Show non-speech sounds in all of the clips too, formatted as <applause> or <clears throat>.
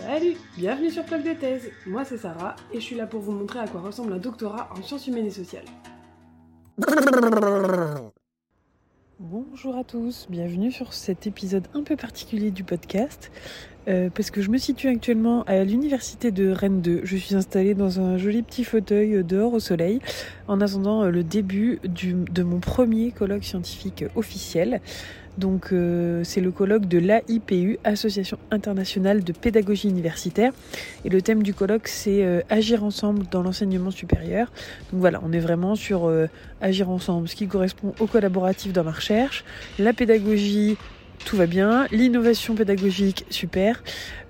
Salut, bienvenue sur Plug de thèse. Moi c'est Sarah et je suis là pour vous montrer à quoi ressemble un doctorat en sciences humaines et sociales. Bonjour à tous, bienvenue sur cet épisode un peu particulier du podcast. Euh, parce que je me situe actuellement à l'université de Rennes 2. Je suis installée dans un joli petit fauteuil dehors au soleil en attendant euh, le début de mon premier colloque scientifique officiel. Donc euh, c'est le colloque de l'AIPU, Association internationale de pédagogie universitaire. Et le thème du colloque c'est agir ensemble dans l'enseignement supérieur. Donc voilà, on est vraiment sur agir ensemble, ce qui correspond au collaboratif dans la recherche, la pédagogie tout va bien. L'innovation pédagogique, super.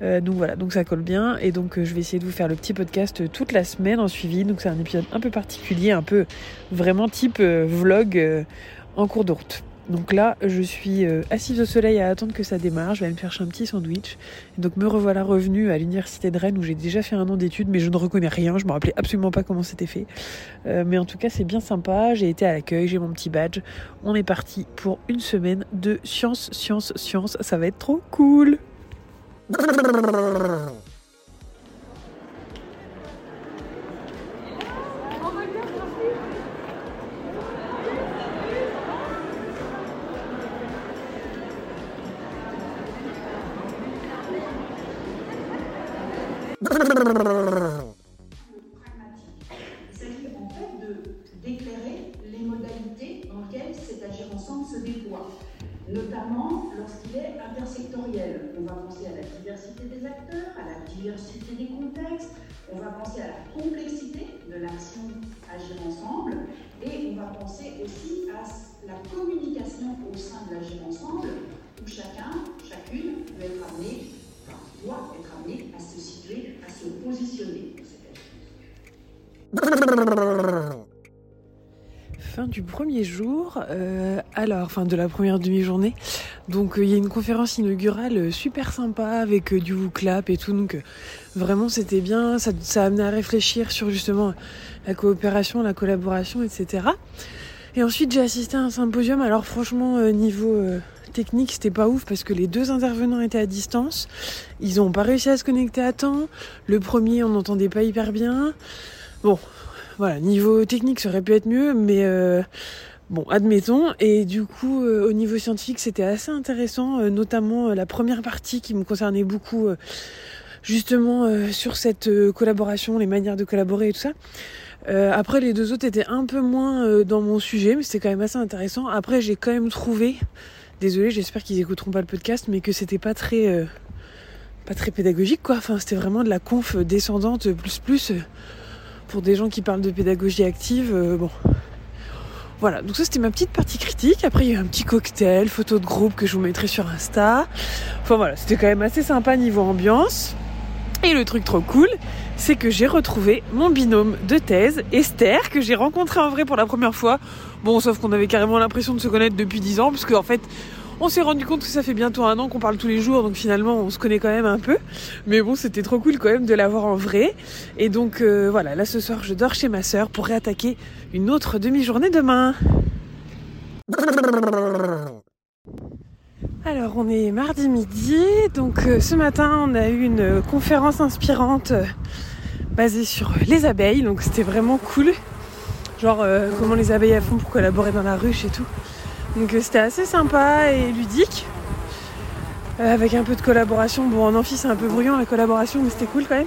Euh, donc voilà, donc ça colle bien. Et donc euh, je vais essayer de vous faire le petit podcast euh, toute la semaine en suivi. Donc c'est un épisode un peu particulier, un peu vraiment type vlog en cours de route. Donc là, je suis euh, assise au soleil à attendre que ça démarre. Je vais me chercher un petit sandwich. donc me revoilà revenue à l'université de Rennes où j'ai déjà fait un an d'études, mais je ne reconnais rien. Je me rappelais absolument pas comment c'était fait. Euh, mais en tout cas, c'est bien sympa. J'ai été à l'accueil, j'ai mon petit badge. On est parti pour une semaine de science, science, science. Ça va être trop cool. Notamment lorsqu'il est intersectoriel. On va penser à la diversité des acteurs, à la diversité des contextes, on va penser à la complexité de l'action Agir ensemble, et on va penser aussi à la communication au sein de l'Agir ensemble, où chacun, chacune peut être amené, enfin, doit être amené à se situer, à se positionner du premier jour, euh, alors, fin de la première demi-journée. Donc, euh, il y a une conférence inaugurale super sympa avec euh, du clap et tout. Donc, vraiment, c'était bien. Ça, ça a amené à réfléchir sur justement la coopération, la collaboration, etc. Et ensuite, j'ai assisté à un symposium. Alors, franchement, niveau technique, c'était pas ouf parce que les deux intervenants étaient à distance. Ils ont pas réussi à se connecter à temps. Le premier, on n'entendait pas hyper bien. Bon, voilà, niveau technique, ça aurait pu être mieux, mais euh, bon, admettons. Et du coup, euh, au niveau scientifique, c'était assez intéressant, euh, notamment la première partie qui me concernait beaucoup, justement sur cette collaboration, les manières de collaborer et tout ça. après, les deux autres étaient un peu moins dans mon sujet, mais c'était quand même assez intéressant. Après, j'ai quand même trouvé, désolé, j'espère qu'ils écouteront pas le podcast, mais que c'était pas très, pas très pédagogique, quoi. Enfin, c'était vraiment de la conf descendante plus plus pour des gens qui parlent de pédagogie active, euh, bon. Voilà, donc ça c'était ma petite partie critique. Après il y a eu un petit cocktail, photo de groupe que je vous mettrai sur Insta. Enfin voilà, c'était quand même assez sympa niveau ambiance. Et le truc trop cool, c'est que j'ai retrouvé mon binôme de thèse, Esther, que j'ai rencontré en vrai pour la première fois. Bon, sauf qu'on avait carrément l'impression de se connaître depuis 10 ans, parce qu'en fait, on s'est rendu compte que ça fait bientôt un an qu'on parle tous les jours, donc finalement on se connaît quand même un peu. Mais bon, c'était trop cool quand même de l'avoir en vrai. Et donc euh, voilà, là ce soir je dors chez ma sœur pour réattaquer une autre demi-journée demain. Alors on est mardi midi, donc euh, ce matin on a eu une conférence inspirante euh, basée sur les abeilles, donc c'était vraiment cool. Genre comment les abeilles font pour collaborer dans la ruche et tout. Donc euh, c'était assez sympa et ludique. Euh, avec un peu de collaboration. Bon, en amphi, c'est un peu bruyant la collaboration, mais c'était cool quand même.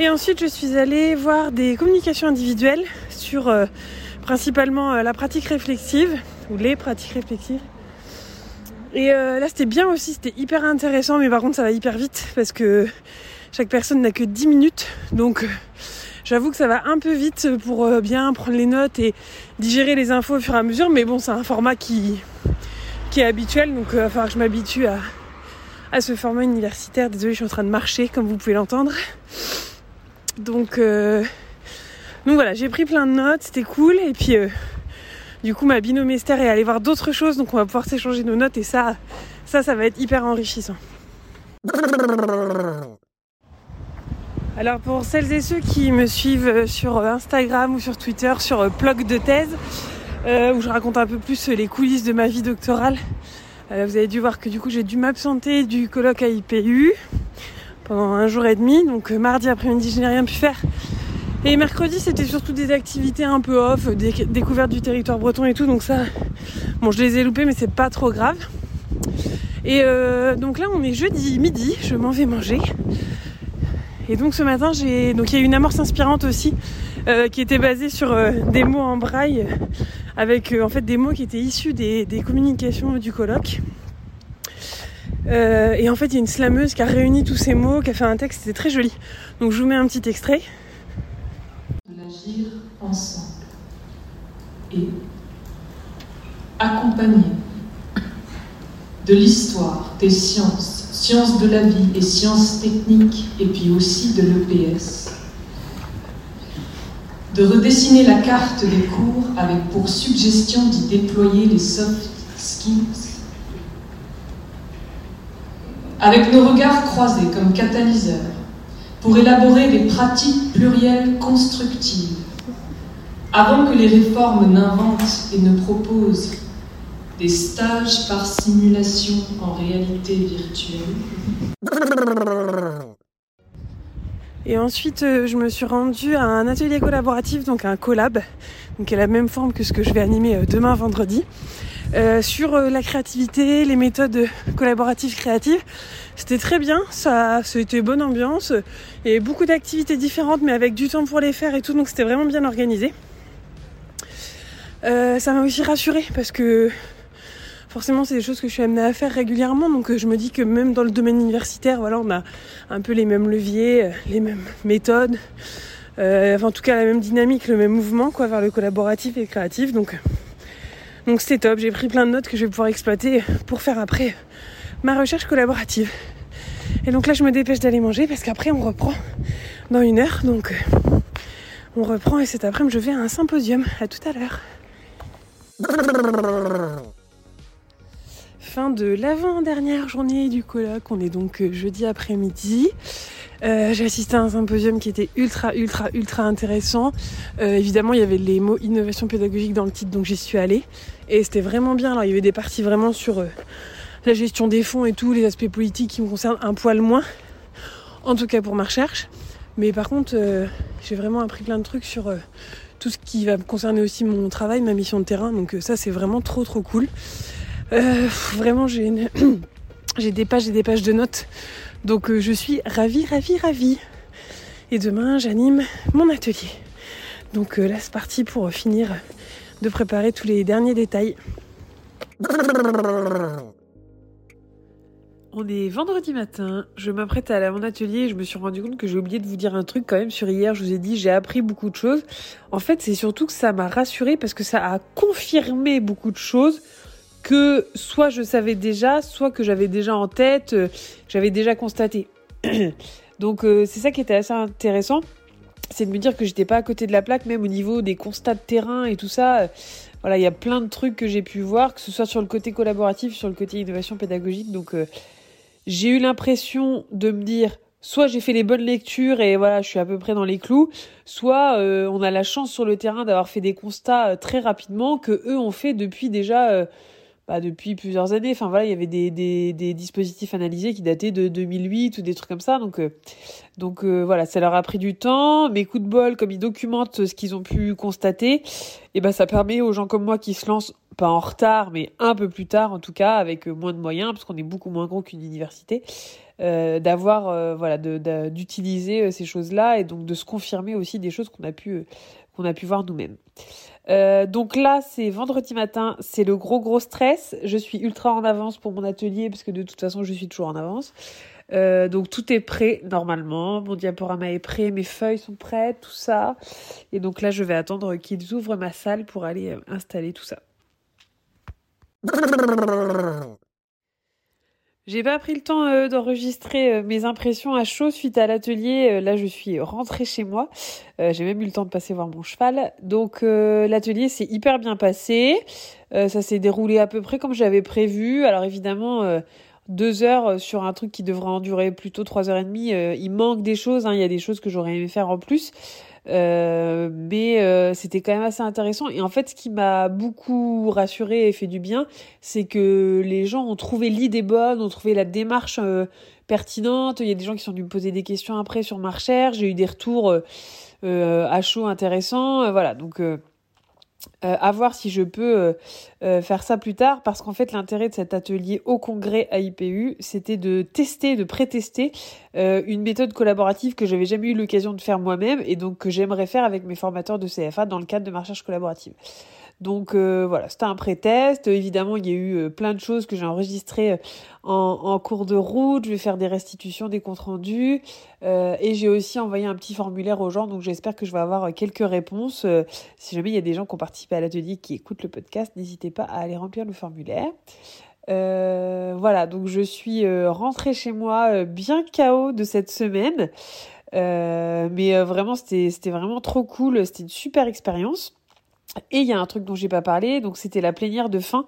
Et ensuite, je suis allée voir des communications individuelles sur euh, principalement la pratique réflexive, ou les pratiques réflexives. Et là, c'était bien aussi, c'était hyper intéressant, mais par contre, ça va hyper vite parce que chaque personne n'a que 10 minutes. Donc, J'avoue que ça va un peu vite pour euh, bien prendre les notes et digérer les infos au fur et à mesure, mais bon, c'est un format qui, qui est habituel, donc il euh, va falloir que je m'habitue à, à ce format universitaire. Désolée, je suis en train de marcher, comme vous pouvez l'entendre. Donc, euh, voilà, j'ai pris plein de notes, c'était cool, et puis du coup, ma binôme Esther est allée voir d'autres choses, donc on va pouvoir s'échanger nos notes, et ça, ça, ça va être hyper enrichissant. Alors pour celles et ceux qui me suivent sur Instagram ou sur Twitter, sur Plog de thèse, euh, où je raconte un peu plus les coulisses de ma vie doctorale, euh, vous avez dû voir que du coup j'ai dû m'absenter du colloque à IPU pendant un jour et demi. Donc mardi après-midi, je n'ai rien pu faire. Et mercredi, c'était surtout des activités un peu off, des découvertes du territoire breton et tout. Donc ça, bon, je les ai loupées, mais c'est pas trop grave. Et euh, donc là, on est jeudi midi, je m'en vais manger. Et donc ce matin, j'ai donc il y a une amorce inspirante aussi euh, qui était basée sur euh, des mots en braille avec en fait des mots qui étaient issus des, des communications du colloque. et en fait, il y a une slameuse qui a réuni tous ces mots, qui a fait un texte, c'était très joli. Donc je vous mets un petit extrait ensemble et accompagner de l'histoire, des sciences, sciences de la vie et sciences techniques, et puis aussi de l'EPS. De redessiner la carte des cours avec pour suggestion d'y déployer les soft skills. Avec nos regards croisés comme catalyseurs, pour élaborer des pratiques plurielles constructives, avant que les réformes n'inventent et ne proposent des stages par simulation en réalité virtuelle. Et ensuite, euh, je me suis rendue à un atelier collaboratif, donc un collab, donc qui a la même forme que ce que je vais animer euh, demain vendredi, euh, sur la créativité, les méthodes collaboratives créatives. C'était très bien, ça, c'était bonne ambiance, et beaucoup d'activités différentes, mais avec du temps pour les faire et tout, donc c'était vraiment bien organisé. ça m'a aussi rassurée parce que forcément c'est des choses que je suis amenée à faire régulièrement. Donc euh, je me dis que même dans le domaine universitaire on a un peu les mêmes leviers euh, les mêmes méthodes euh, en tout cas la même dynamique le même mouvement quoi vers le collaboratif et le créatif. Donc donc c'était top. J'ai pris plein de notes que je vais pouvoir exploiter pour faire après ma recherche collaborative. Et donc là je me dépêche d'aller manger parce qu'après on reprend dans une heure. Donc on reprend et cet après-midi je vais à un symposium. À tout à l'heure de l'avant-dernière journée du colloque. On est donc euh, jeudi après-midi. Euh, j'ai assisté à un symposium qui était ultra, ultra, ultra intéressant. Euh, évidemment, il y avait les mots innovation pédagogique dans le titre, donc j'y suis allée. Et c'était vraiment bien. Alors, il y avait des parties vraiment sur la gestion des fonds et tout, les aspects politiques qui me concernent un poil moins. En tout cas pour ma recherche. Mais par contre, j'ai vraiment appris plein de trucs sur tout ce qui va me concerner aussi mon travail, ma mission de terrain. Donc ça, c'est vraiment trop, trop cool. Euh, vraiment, <coughs> j'ai des pages et des pages de notes. Donc euh, je suis ravie, ravie, ravie. Et demain, j'anime mon atelier. Donc euh, là, c'est parti pour finir de préparer tous les derniers détails. On est vendredi matin, je m'apprête à aller à mon atelier et je me suis rendu compte que j'ai oublié de vous dire un truc quand même sur hier. Je vous ai dit j'ai appris beaucoup de choses. En fait, c'est surtout que ça m'a rassuré parce que ça a confirmé beaucoup de choses que soit je savais déjà, soit que j'avais déjà en tête, euh, j'avais déjà constaté. <clears throat> Donc euh, c'est ça qui était assez intéressant, c'est de me dire que j'étais pas à côté de la plaque, même au niveau des constats de terrain et tout ça. Euh, voilà, il y a plein de trucs que j'ai pu voir, que ce soit sur le côté collaboratif, sur le côté innovation pédagogique. Donc j'ai eu l'impression de me dire soit j'ai fait les bonnes lectures et voilà, je suis à peu près dans les clous, soit on a la chance sur le terrain d'avoir fait des constats très rapidement que eux ont fait depuis déjà bah, depuis plusieurs années. Enfin voilà, il y avait des, dispositifs analysés qui dataient de 2008 ou des trucs comme ça. Donc, euh, euh, voilà, ça leur a pris du temps. Mais coup de bol, comme ils documentent ce qu'ils ont pu constater, et eh ben ça permet aux gens comme moi qui se lancent pas en retard, mais un peu plus tard en tout cas, avec euh, moins de moyens, parce qu'on est beaucoup moins gros qu'une université, d'avoir voilà, d'utiliser ces choses-là et donc de se confirmer aussi des choses qu'on a pu qu'on a pu voir nous-mêmes. Euh, donc là, c'est vendredi matin, c'est le gros gros stress. Je suis ultra en avance pour mon atelier parce que de toute façon, je suis toujours en avance. Euh, donc tout est prêt normalement, mon diaporama est prêt, mes feuilles sont prêtes, tout ça. Et donc là, je vais attendre qu'ils ouvrent ma salle pour aller euh, installer tout ça. J'ai pas pris le temps euh, d'enregistrer euh, mes impressions à chaud suite à l'atelier. Euh, là, je suis rentrée chez moi. J'ai même eu le temps de passer voir mon cheval. Donc, l'atelier s'est hyper bien passé. ça s'est déroulé à peu près comme j'avais prévu. Alors, évidemment, deux heures sur un truc qui devrait en durer plutôt trois heures et demie. il manque des choses. Hein. Il y a des choses que j'aurais aimé faire en plus. Mais c'était quand même assez intéressant. Et en fait, ce qui m'a beaucoup rassuré et fait du bien, c'est que les gens ont trouvé l'idée bonne, ont trouvé la démarche pertinente. Il y a des gens qui sont venus me poser des questions après sur ma recherche. J'ai eu des retours à chaud intéressants. voilà, donc euh, à voir si je peux euh, euh, faire ça plus tard parce qu'en fait l'intérêt de cet atelier au congrès à IPU c'était de tester, de pré-tester une méthode collaborative que j'avais jamais eu l'occasion de faire moi-même et donc que j'aimerais faire avec mes formateurs de CFA dans le cadre de ma recherche collaborative. Donc euh, voilà, c'était un pré-test. Évidemment, il y a eu euh, plein de choses que j'ai enregistrées euh, en, en, cours de route. Je vais faire des restitutions, des comptes rendus. et j'ai aussi envoyé un petit formulaire aux gens. Donc j'espère que je vais avoir quelques réponses. si jamais il y a des gens qui ont participé à l'atelier qui écoutent le podcast, n'hésitez pas à aller remplir le formulaire. voilà, donc je suis rentrée chez moi bien KO de cette semaine. mais vraiment, c'était vraiment trop cool. C'était une super expérience. Et il y a un truc dont j'ai pas parlé, donc c'était la plénière de fin.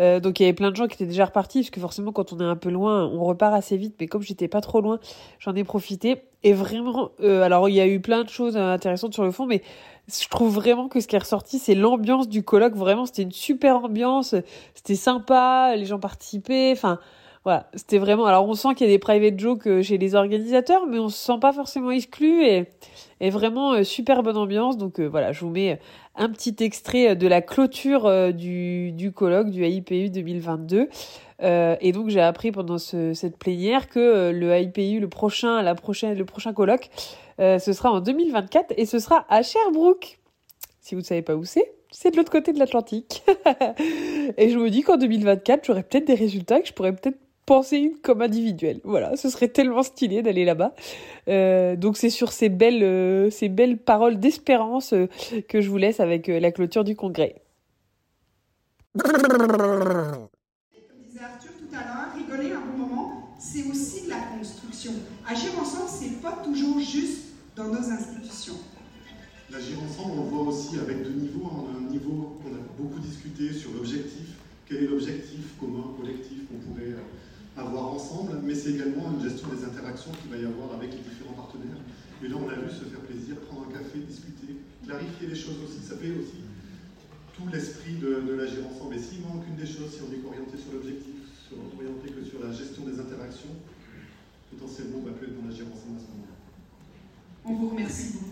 Euh, donc il y avait plein de gens qui étaient déjà repartis, parce que forcément quand on est un peu loin, on repart assez vite. Mais comme j'étais pas trop loin, j'en ai profité. Et vraiment, euh, alors il y a eu plein de choses intéressantes sur le fond, mais je trouve vraiment que ce qui est ressorti, c'est l'ambiance du colloque. Vraiment, c'était une super ambiance, c'était sympa, les gens participaient. Enfin, voilà, c'était vraiment. Alors on sent qu'il y a des private jokes euh, chez les organisateurs, mais on se sent pas forcément exclu et, et vraiment euh, super bonne ambiance. Donc euh, voilà, je vous mets un petit extrait de la clôture du, du colloque du AIPU 2022. et donc j'ai appris pendant ce, cette plénière que le AIPU, le prochain, la prochaine, le prochain colloque, ce sera en 2024 et ce sera à Sherbrooke. Si vous ne savez pas où c'est, c'est de l'autre côté de l'Atlantique. <laughs> et je me dis qu'en 2024, j'aurai peut-être des résultats que je pourrais peut-être penser une comme individuelle. Voilà, ce serait tellement stylé d'aller là-bas. Euh, donc c'est sur ces belles, euh, ces belles paroles d'espérance euh, que je vous laisse avec la clôture du congrès. Comme disait Arthur tout à l'heure, rigoler un bon moment, c'est aussi de la construction. Agir ensemble, c'est pas toujours juste dans nos institutions. L'agir ensemble, on le voit aussi avec deux niveaux. On a un niveau qu'on a beaucoup discuté sur l'objectif. Quel est l'objectif commun, collectif qu'on pourrait avoir ensemble, mais c'est également une gestion des interactions qu'il va y avoir avec les différents partenaires. Et là, on a vu se faire plaisir, prendre un café, discuter, clarifier les choses aussi. Ça fait aussi tout l'esprit de, de l'agir ensemble. Et s'il manque une des choses, si on est orienté sur l'objectif, sur, orienté que sur la gestion des interactions, potentiellement, on va plus être dans l'agir ensemble à ce moment-là. On vous remercie beaucoup.